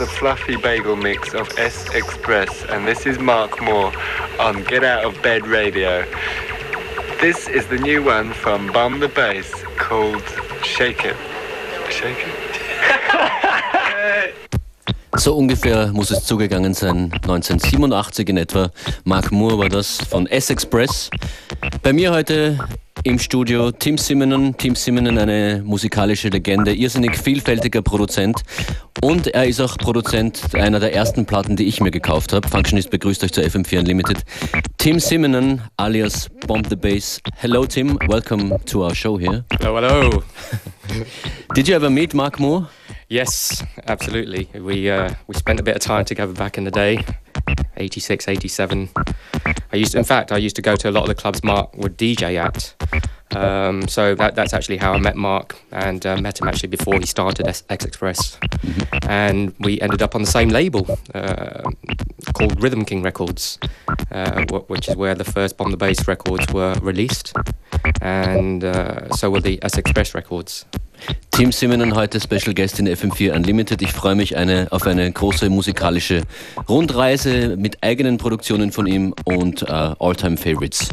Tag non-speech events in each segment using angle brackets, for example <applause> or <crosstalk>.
the fluffy bagel mix of S Express, and this is Mark Moore on Get Out of Bed Radio. This is the new one from Bomb the Bass called Shake It. Shake It? <laughs> So ungefähr muss es zugegangen sein, 1987 in etwa. Mark Moore war das von S-Express. Bei mir heute im Studio Tim Simonon. Tim Simonon, eine musikalische Legende, irrsinnig vielfältiger Produzent. Und er ist auch Produzent einer der ersten Platten, die ich mir gekauft habe. Functionist begrüßt euch zur FM4 Unlimited. Tim Simonon, alias Bomb the Bass. Hello Tim, welcome to our show here. Hello, hello. <laughs> Did you ever meet Mark Moore? Yes, absolutely. We uh, we spent a bit of time together back in the day, 86, 87. I used, to, in fact, I used to go to a lot of the clubs Mark would DJ at. Um, so that, that's actually how I met Mark and uh, met him actually before he started S Express. And we ended up on the same label uh, called Rhythm King Records, uh, which is where the first Bomb the Bass records were released. And uh, so were the S Express records. Tim Simonon heute Special Guest in FM4 Unlimited. Ich freue mich eine, auf eine große musikalische Rundreise mit eigenen Produktionen von ihm und äh, All-Time Favorites.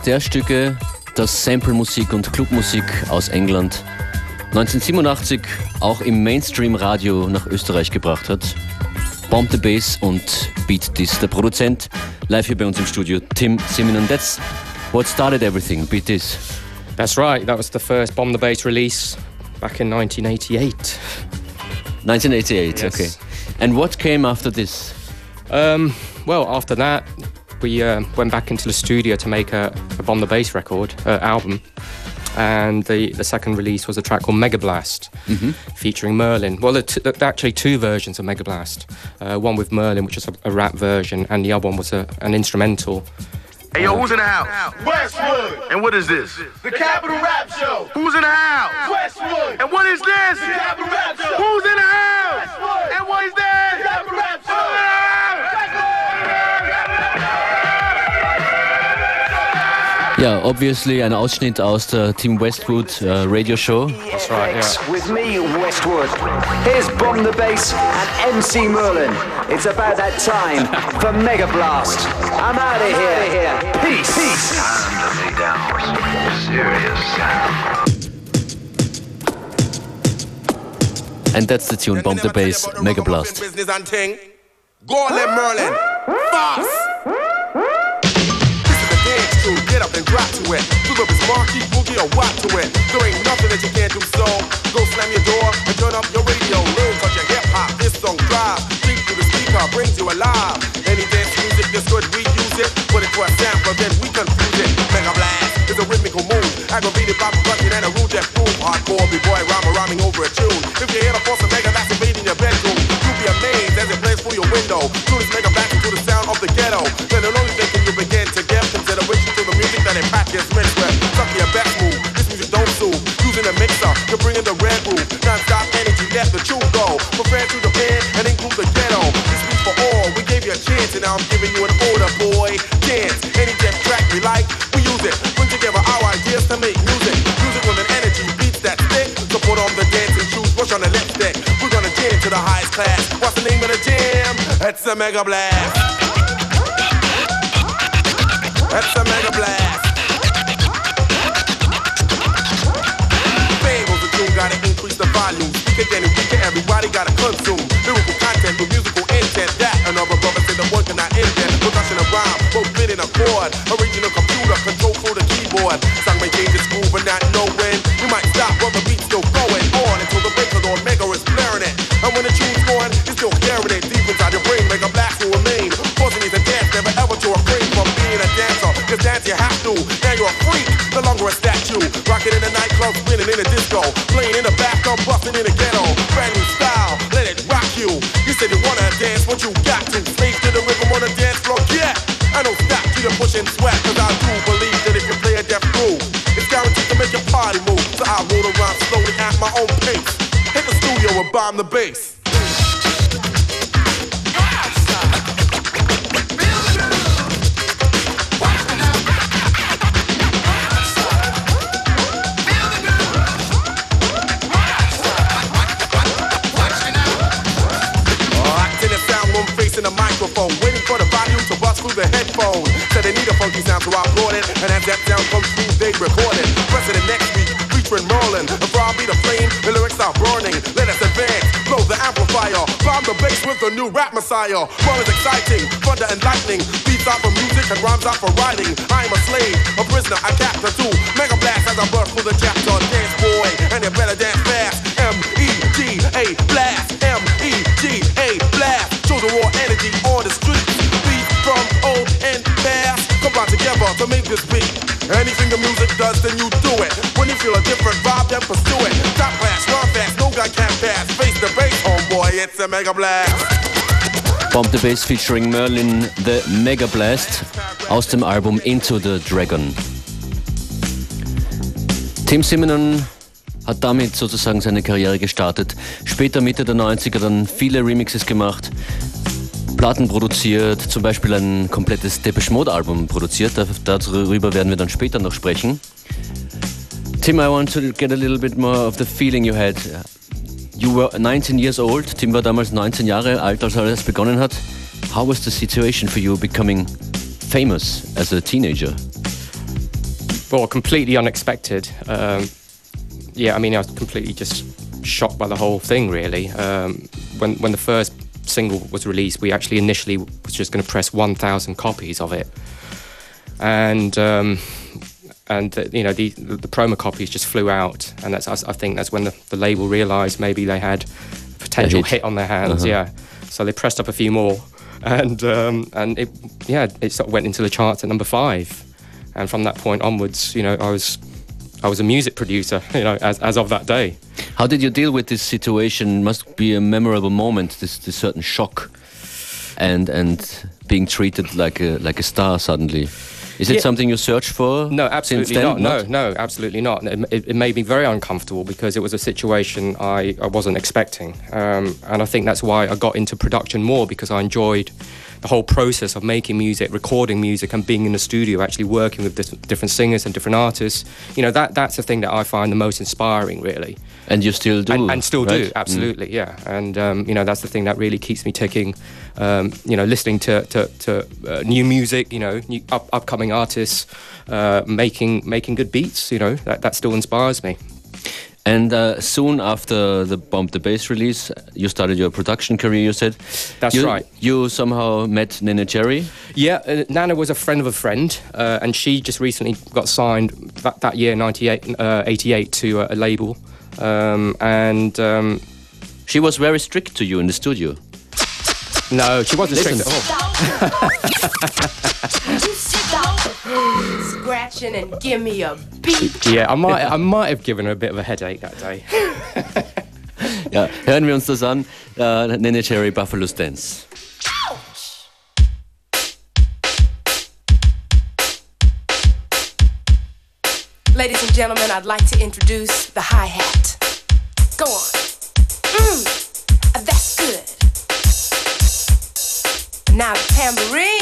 Eines der Stücke, das Sample-Musik und Clubmusik aus England 1987 auch im Mainstream-Radio nach Österreich gebracht hat. Bomb the Bass und Beat This. Der Produzent live hier bei uns im Studio, Tim Simonon. That's what started everything, Beat This. That's right. That was the first Bomb the Bass release back in 1988. 1988, Yes. okay. And what came after this? Um, well, after that, we uh, went back into the studio to make a, a Bomb the Bass record uh, album. And the, the second release was a track called Mega Blast, featuring Merlin. Well, there t- there are actually two versions of Mega Blast. Uh, one with Merlin, which is a, a rap version, and the other one was a, an instrumental. Hey yo, who's in the house? Westwood. And what is this? The Capital Rap Show. Who's in the house? Westwood. And what is this? The Capital Rap Show. Who's in the house? Westwood. And what is this? Ja, obviously ein Ausschnitt aus der Tim Westwood äh, Radio Show. That's right, yeah. With me, Westwood. Here's Bomb the Bass and MC Merlin. It's about that time <laughs> for Mega Blast. I'm out of here. Peace. Peace. Time to lay down some serious sound. And that's the tune, Bomb the Bass, Mega Blast. Business. Go on Merlin. Fast. Get up and drop to it. Do the marquee boogie or walk to it. There ain't nothing that you can't do so. Go slam your door and turn up your radio. Learn such a hip hop. This song drive. Deep through the speaker brings you alive. Any dance music that's good, we use it. Put it to a sample, then we confuse it. Mega blast is a rhythmical move. Aggravated by percussion and a rude death groove. Hardcore b-boy rhymer rhyming over a tune. If you hear the force of mega that's invading your bedroom, you'll be amazed as it plays through your window. From France to Japan and include the ghetto. This beat for all. We gave you a chance and now I'm giving you an order, boy. Dance. Any death track we like, we use it. Bring together our ideas to make music. Music with an energy, beats that stick. So put on the dancing shoes, push on the lipstick. We're gonna jam to the highest class. What's the name of the jam? It's a mega blast. That's a mega blast. Then and weaker, everybody gotta consume. Lyrical content with musical intent. That another brother said the one cannot end that. Percussion and rhyme, both fit in a chord. Original computer, control through the keyboard. Song may change its groove, but not know when. You might stop, but the beat's still going on until the breakers on mega is blaring it. And when the tune's going, you're still hearing it deep inside your brain. Mega blast will remain. Forcing you to dance, never ever to refrain from being a dancer. Cause dance you have to. Now you're a freak, no longer a statue. Rocking in the nightclub, spinning in a disco. Playing in the bathtub, busting in ghetto. You got to. Slave to the rhythm on the dance floor, yeah. I don't stop you to push and sweat, cause I do believe that if you play a death groove, it's guaranteed to make your party move. So I roll around slowly at my own pace. Hit the studio and bomb the bass. And as that sound comes through, they record it. Of next week, featuring Merlin. I be the flame, the lyrics are burning. Let us advance, blow the amplifier, bomb the bass with the new rap messiah. Merlin's exciting, thunder and lightning. Beats out for music and rhymes out for writing. I'm a slave, a prisoner, a captor too. Mega blast as I burst through the chapter. Dance boy, and you better dance fast. M E G A blast, this beat. Anything the music does, then you do it. When you feel a different vibe, then pursue it. Top class, run fast, no guy can pass. Face the bass, homeboy, it's a mega blast. Bomb the Bass featuring Merlin The Mega Blast aus dem Album Into the Dragon. Tim Simonon hat damit sozusagen seine Karriere gestartet. Später Mitte der 90er dann viele Remixes gemacht, Platten produziert, zum Beispiel ein komplettes Depeche Mode Album produziert. Da- Darüber werden wir dann später noch sprechen. Tim, I want to get a little bit more of the feeling you had. You were 19 years old. Tim war damals 19 Jahre alt, als alles begonnen hat. How was the situation for you becoming famous as a teenager? well, completely unexpected. Um, yeah, I mean, I was completely just shocked by the whole thing. Really, um, when when the first single was released, we actually initially was just going to press 1,000 copies of it, and um, and uh, you know the, the promo copies just flew out, and that's I think that's when the, the label realised maybe they had a potential hit. hit on their hands. Uh-huh. Yeah, so they pressed up a few more, and um, and it yeah it sort of went into the charts at number five, and from that point onwards, you know, I was I was a music producer, <laughs> you know, as as of that day. How did you deal with this situation? Must be a memorable moment. This, this certain shock, and and being treated like a like a star suddenly. Is it Yeah. something you searched for? No, absolutely then? not. No, no, absolutely not. It, it, it made me very uncomfortable because it was a situation I, I wasn't expecting. Um, and I think that's why I got into production more because I enjoyed the whole process of making music, recording music, and being in the studio, actually working with dis- different singers and different artists. You know, that that's the thing that I find the most inspiring, really. And you still do, And, and still right? do, absolutely, yeah. And, um, you know, that's the thing that really keeps me ticking. Um, you know, listening to, to, to uh, new music, you know, new up, upcoming artists, uh, making making good beats, you know, that, that still inspires me. And uh, soon after the Bomb the Bass release, you started your production career. You said That's You- right. You somehow met Neneh Cherry. Yeah, uh, Neneh was a friend of a friend, uh, and she just recently got signed that, that year, 98, uh, 88, to a, a label. Um, and um, she was very strict to you in the studio. No, she wasn't Listen. strict at all. <laughs> Stop scratching and give me a beat. Yeah, I might, I might have given her a bit of a headache that day. <laughs> Ja, hören wir uns das an. Äh, Neneh Cherry Buffalo Stance. Ladies and gentlemen, I'd like to introduce the hi hat. Go on. Mmm, that's good. Now the tambourine.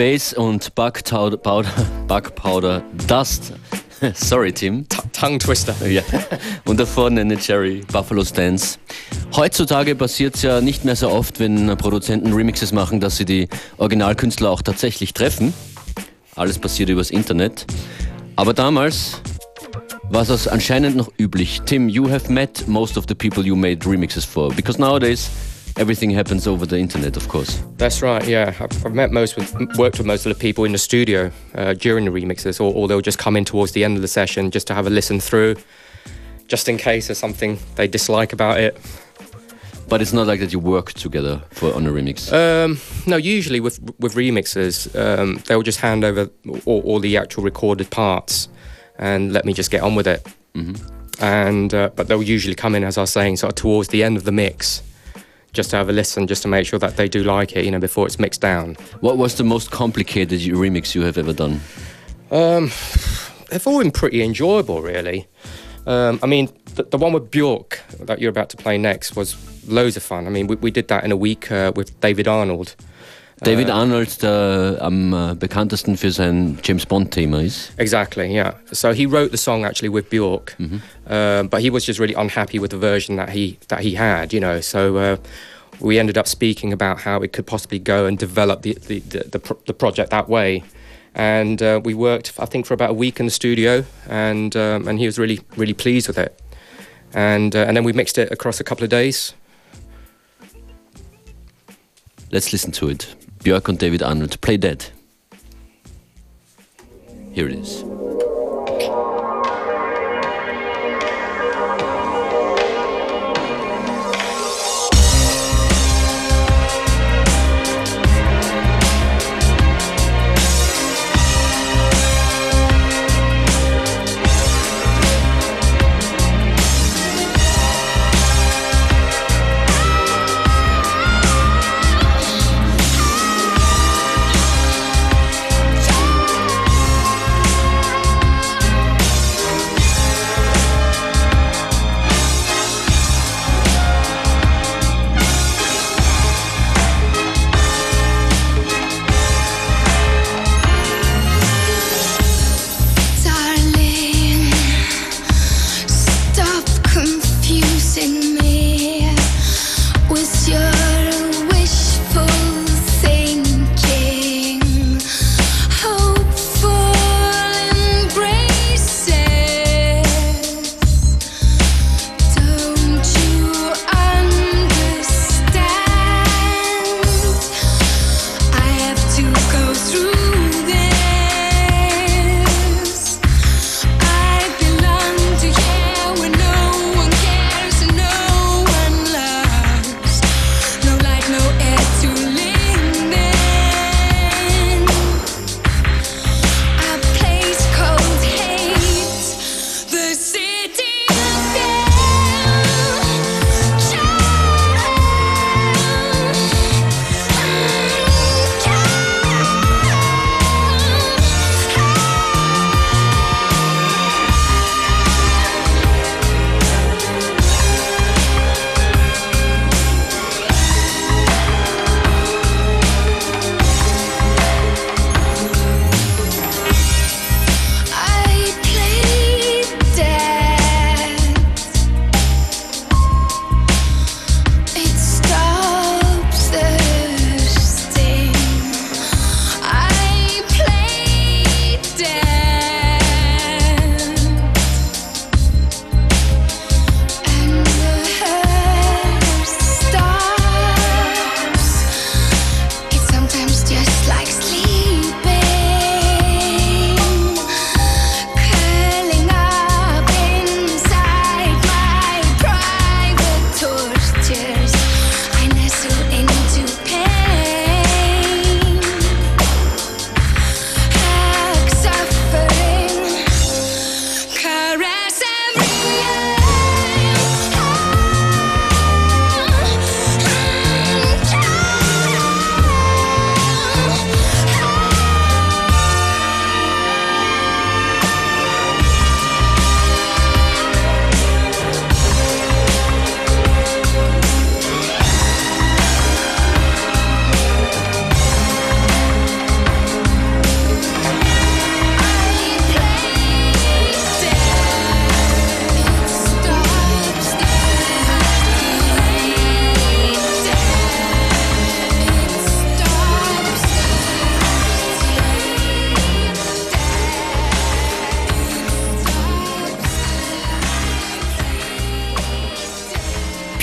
Bass und Bug Powder, <laughs> Bug Powder Dust. <laughs> Sorry, Tim. Tongue Twister. <laughs> Ja. Und davor Nene Cherry, Buffalo Stance. Heutzutage passiert es ja nicht mehr so oft, wenn Produzenten Remixes machen, dass sie die Originalkünstler auch tatsächlich treffen. Alles passiert übers Internet. Aber damals war es anscheinend noch üblich. Tim, you have met most of the people you made remixes for. Because nowadays everything happens over the internet, of course. That's right. Yeah, I've, I've met most with worked with most of the people in the studio uh, during the remixes, or, or they'll just come in towards the end of the session just to have a listen through, just in case there's something they dislike about it. But it's not like that you work together for on a remix. Um, no, usually with with remixers, um, they'll just hand over all, all the actual recorded parts and let me just get on with it. Mhm. And uh, but they'll usually come in, as I was saying, sort of towards the end of the mix, just to have a listen, just to make sure that they do like it, you know, before it's mixed down. What was the most complicated remix you have ever done? Um, they've all been pretty enjoyable, really. Um, I mean, the, the one with Bjork that you're about to play next was loads of fun. I mean, we, we did that in a week uh, with David Arnold. David Uh, Arnold, der am äh, bekanntesten für sein James Bond-Thema ist. Exactly, yeah. So he wrote the song actually with Bjork, um, but he was just really unhappy with the version that he that he had, you know. So uh, we ended up speaking about how it could possibly go and develop the the, the, the, pro- the project that way. And uh, we worked, I think, for about a week in the studio, and um, and he was really really pleased with it. And uh, and then we mixed it across a couple of days. Let's listen to it. Björk und David Arnold, Play Dead. Here it is.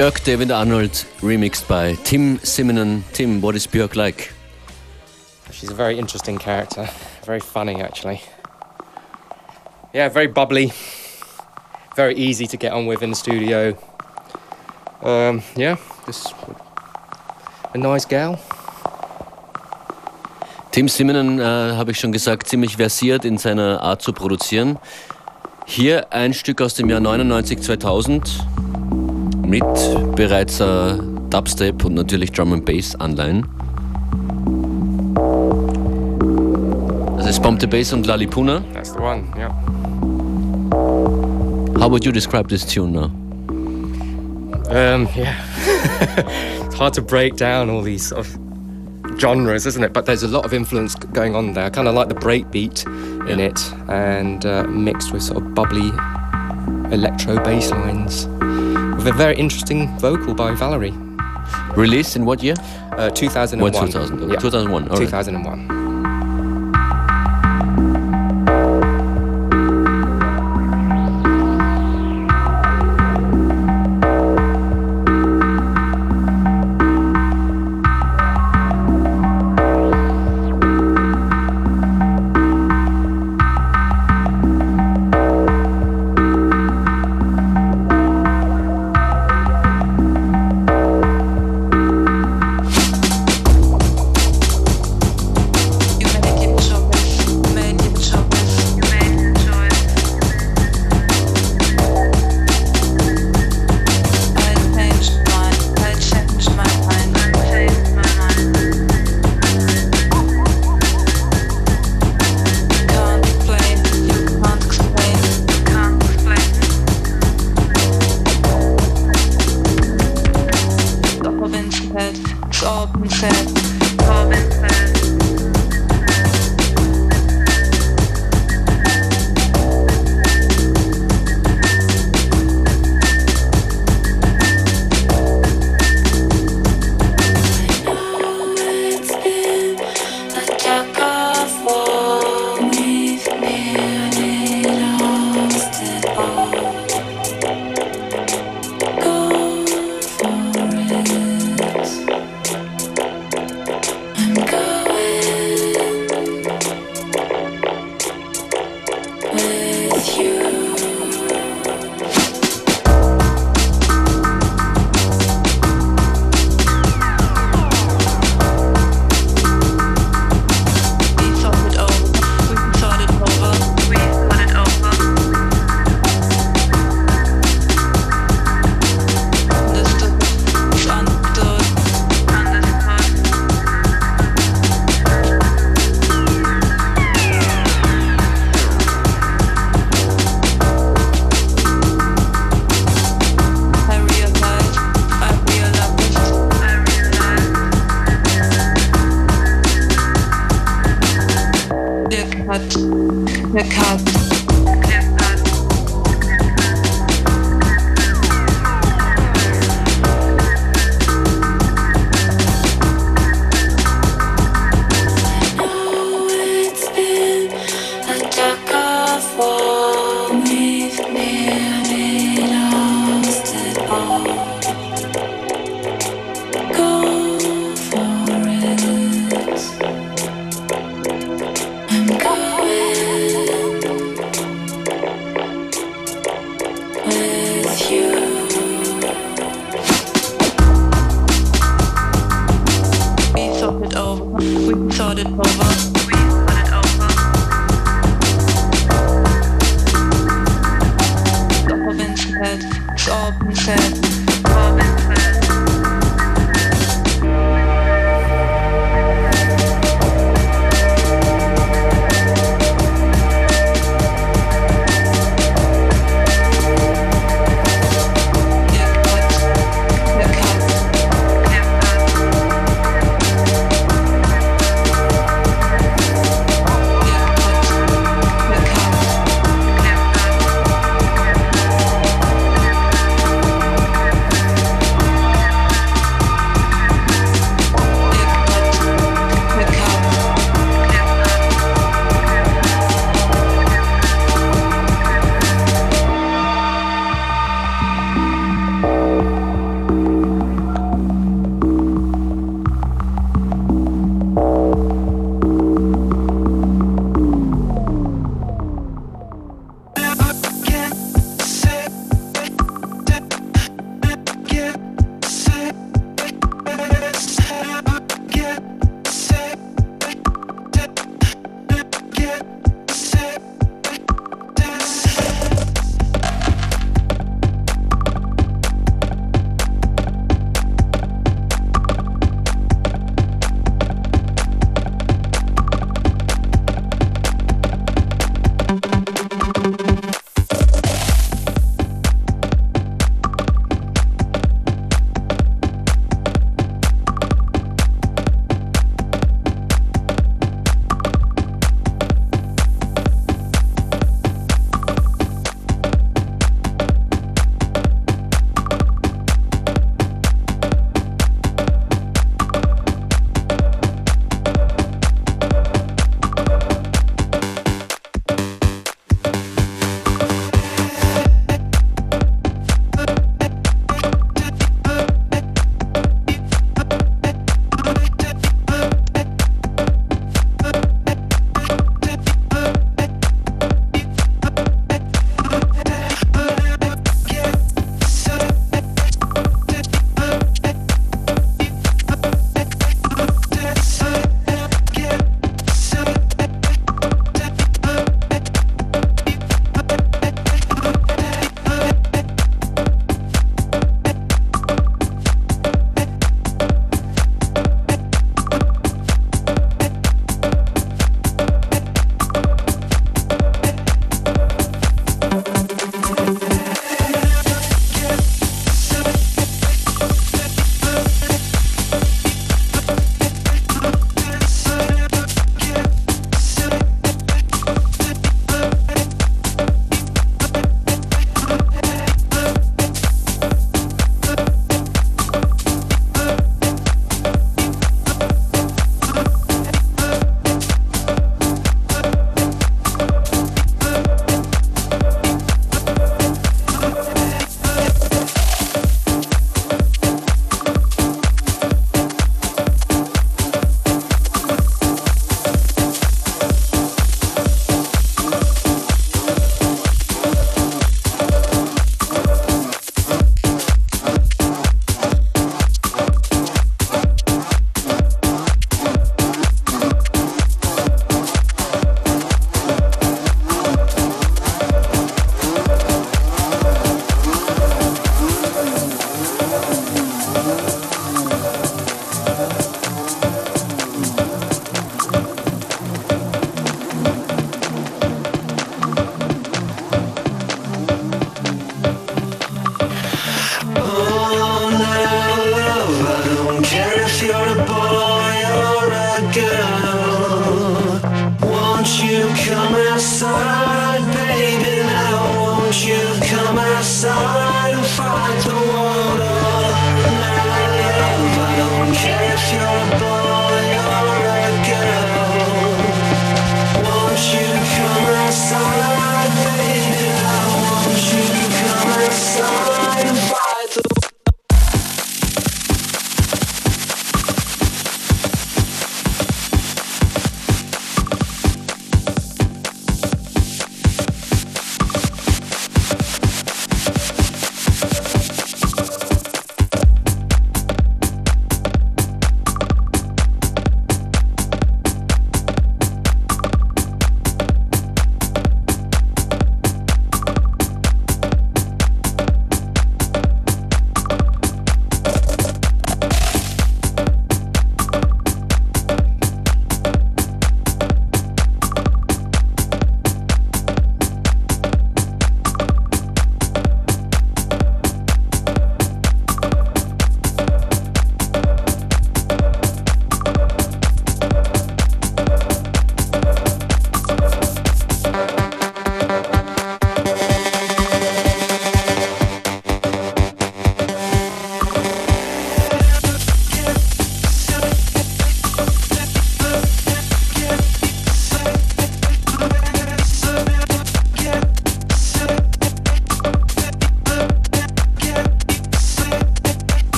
Björk David Arnold remixed by Tim Simonon. Tim, what is Björk like? She's a very interesting character, very funny actually. Yeah, very bubbly, very easy to get on with in the studio. Um, yeah, just a nice gal. Tim Simonon, äh, habe ich schon gesagt, ziemlich versiert in seiner Art zu produzieren. Hier ein Stück aus dem Jahr 99, 2000 mit bereits äh, Dubstep und natürlich Drum and Bass Anleihen. Das ist Bomb the Bass und Lali Puna. That's the one, yeah. How would you describe this tune now? Um, yeah. <laughs> it's hard to break down all these sort of genres, isn't it? But there's a lot of influence going on there. I kind of like the breakbeat in it and uh, mixed with sort of bubbly electro bass lines with a very interesting vocal by Valerie. Released in what year? Uh, 2001. What, 2000? Yeah. 2001, all right. 2001. It's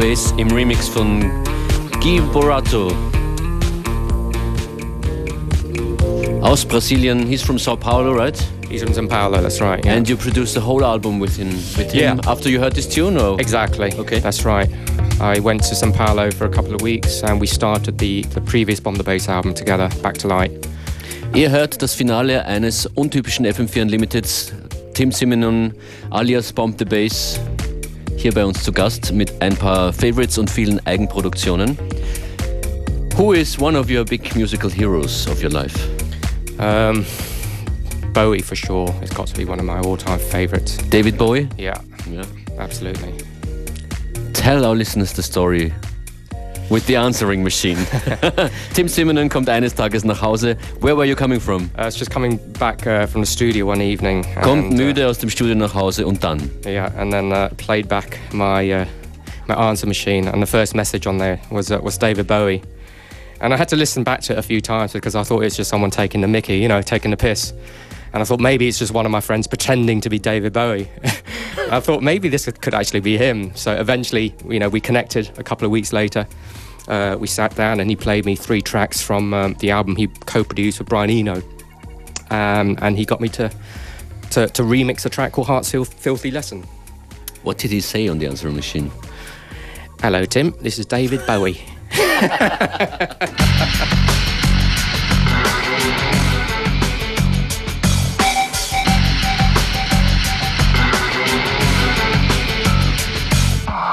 Bass im Remix von Gui Boratto. Aus Brasilien, he's from Sao Paulo, right? He's from São Paulo, that's right. Yeah. And you produced the whole album with him, with him Yeah. after you heard this tune, or? Exactly. Okay. That's right. I went to São Paulo for a couple of weeks and we started the, the previous Bomb the Bass album together, Back to Light. Ihr hört das Finale eines untypischen FM4 Unlimited. Tim Simenon alias Bomb the Bass hier bei uns zu Gast mit ein paar Favorites und vielen Eigenproduktionen. Who is one of your big musical heroes of your life? Um, Bowie for sure. It's got to be one of my all-time favourites. David Bowie? Yeah, Yeah. absolutely. Tell our listeners the story with the answering machine. <laughs> <laughs> Tim Simenon kommt eines Tages nach Hause. Where were you coming from? I was just coming back uh, from the studio one evening. Kommt and, uh, müde aus dem Studio nach Hause und dann? Yeah, and then uh, played back my uh, my answer machine, and the first message on there was uh, was David Bowie, and I had to listen back to it a few times because I thought it was just someone taking the Mickey, you know, taking the piss, and I thought maybe it's just one of my friends pretending to be David Bowie. <laughs> I thought maybe this could actually be him. So eventually, you know, we connected a couple of weeks later. Uh, we sat down and he played me three tracks from um, the album he co-produced with Brian Eno, um, and he got me to, to to remix a track called Heart's Fil- Filthy Lesson. What did he say on the answering machine? Hello, Tim. This is David Bowie. <laughs>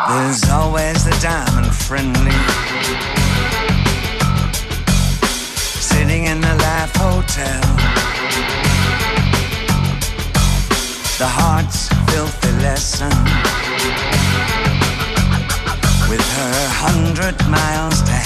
There's always the diamond friendly. Sitting in the Life Hotel. The heart's filthy lesson. With her hundred miles to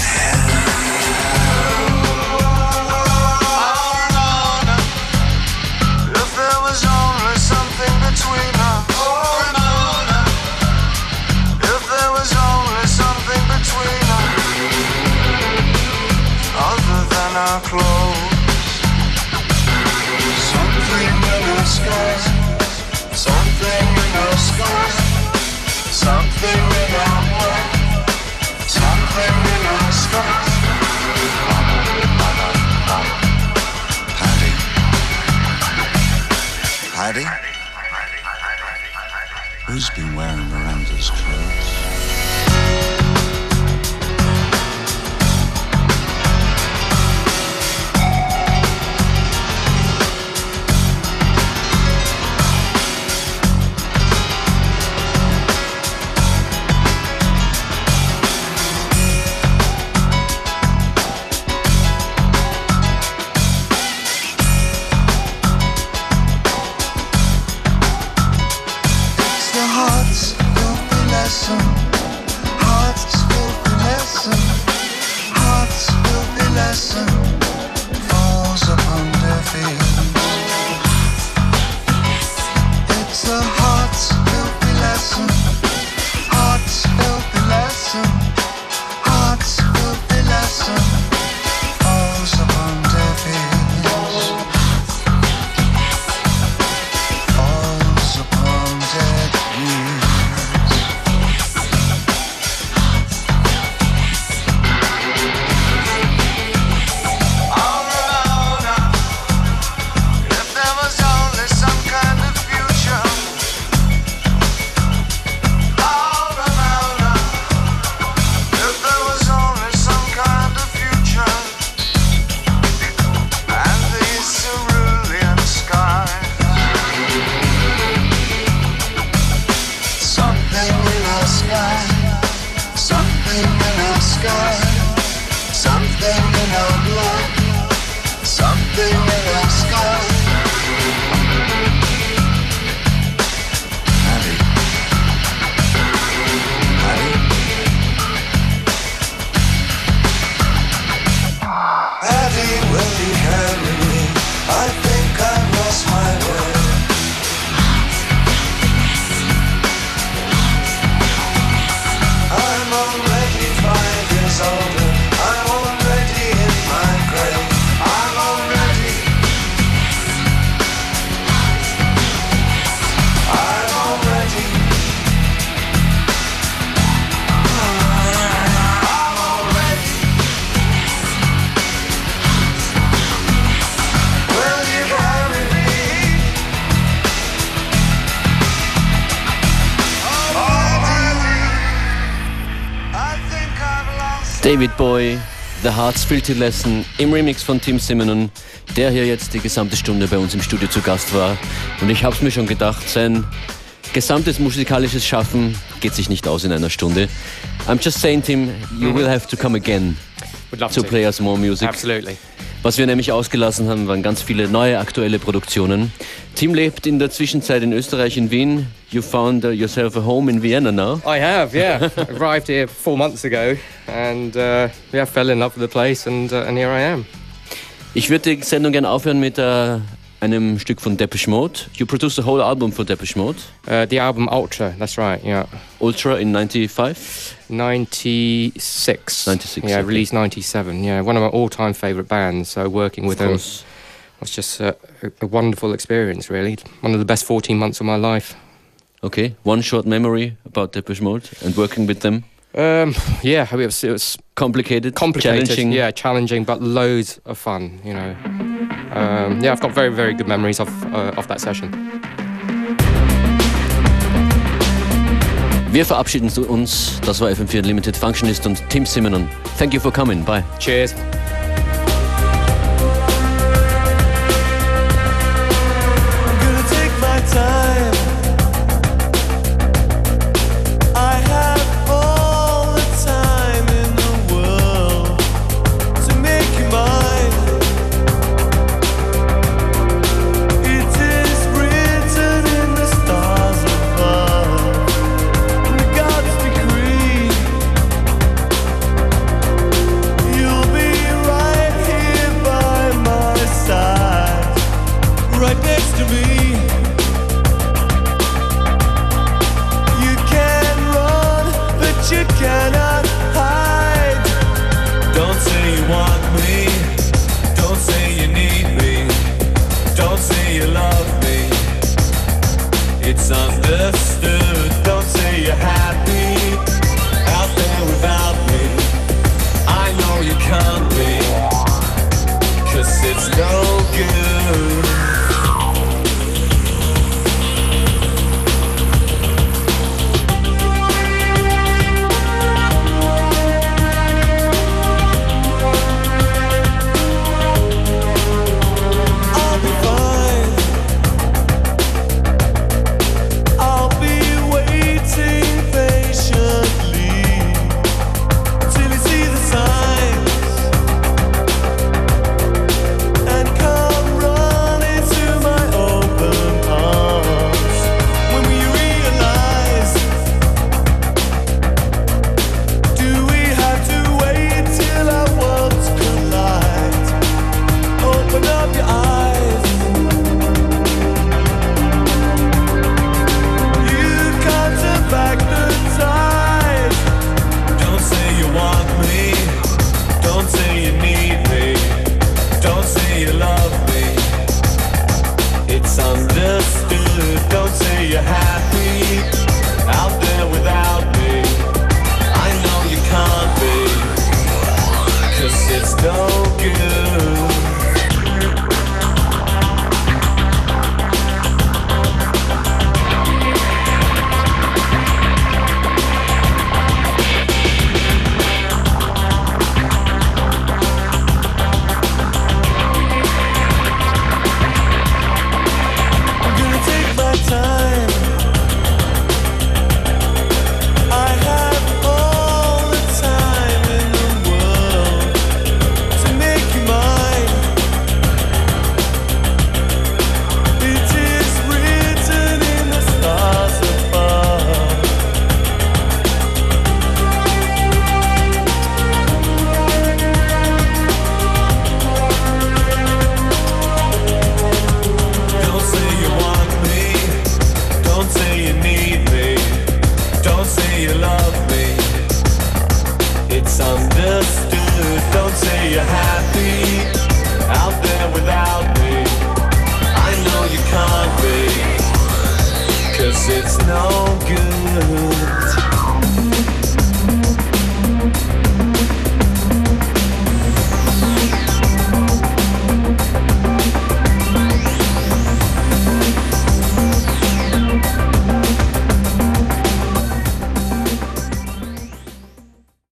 David Boy, The Heart's Filthy Lesson im Remix von Tim Simonon, der hier jetzt die gesamte Stunde bei uns im Studio zu Gast war. Und ich hab's mir schon gedacht, sein gesamtes musikalisches Schaffen geht sich nicht aus in einer Stunde. I'm just saying, Tim, you will have to come again Would love to to. play us more music. Absolutely. Was wir nämlich ausgelassen haben, waren ganz viele neue aktuelle Produktionen. Tim lebt in der Zwischenzeit in Österreich, in Wien. You found uh, yourself a home in Vienna now. I have, yeah. <laughs> Arrived here four months ago and uh, yeah, fell in love with the place and, uh, and here I am. Ich würde die Sendung gerne aufhören mit äh, einem Stück von Depeche Mode. You produced a whole album for Depeche Mode. Uh, the album Ultra, that's right, yeah. Ultra in 95. 96. 96, Yeah, okay. released 97. Yeah, one of my all time favourite bands. So working with them was just a, a wonderful experience, really. One of the best 14 months of my life. Okay, one short memory about Depeche Mode and working with them. Um, yeah, it was, it was Complicated, complicated. challenging. Yeah, challenging, but loads of fun, you know. Um, yeah, I've got very, very good memories of, uh, of that session. Wir verabschieden uns. Das war FM4 Unlimited Functionist und Tim Simonon. Thank you for coming. Bye. Cheers.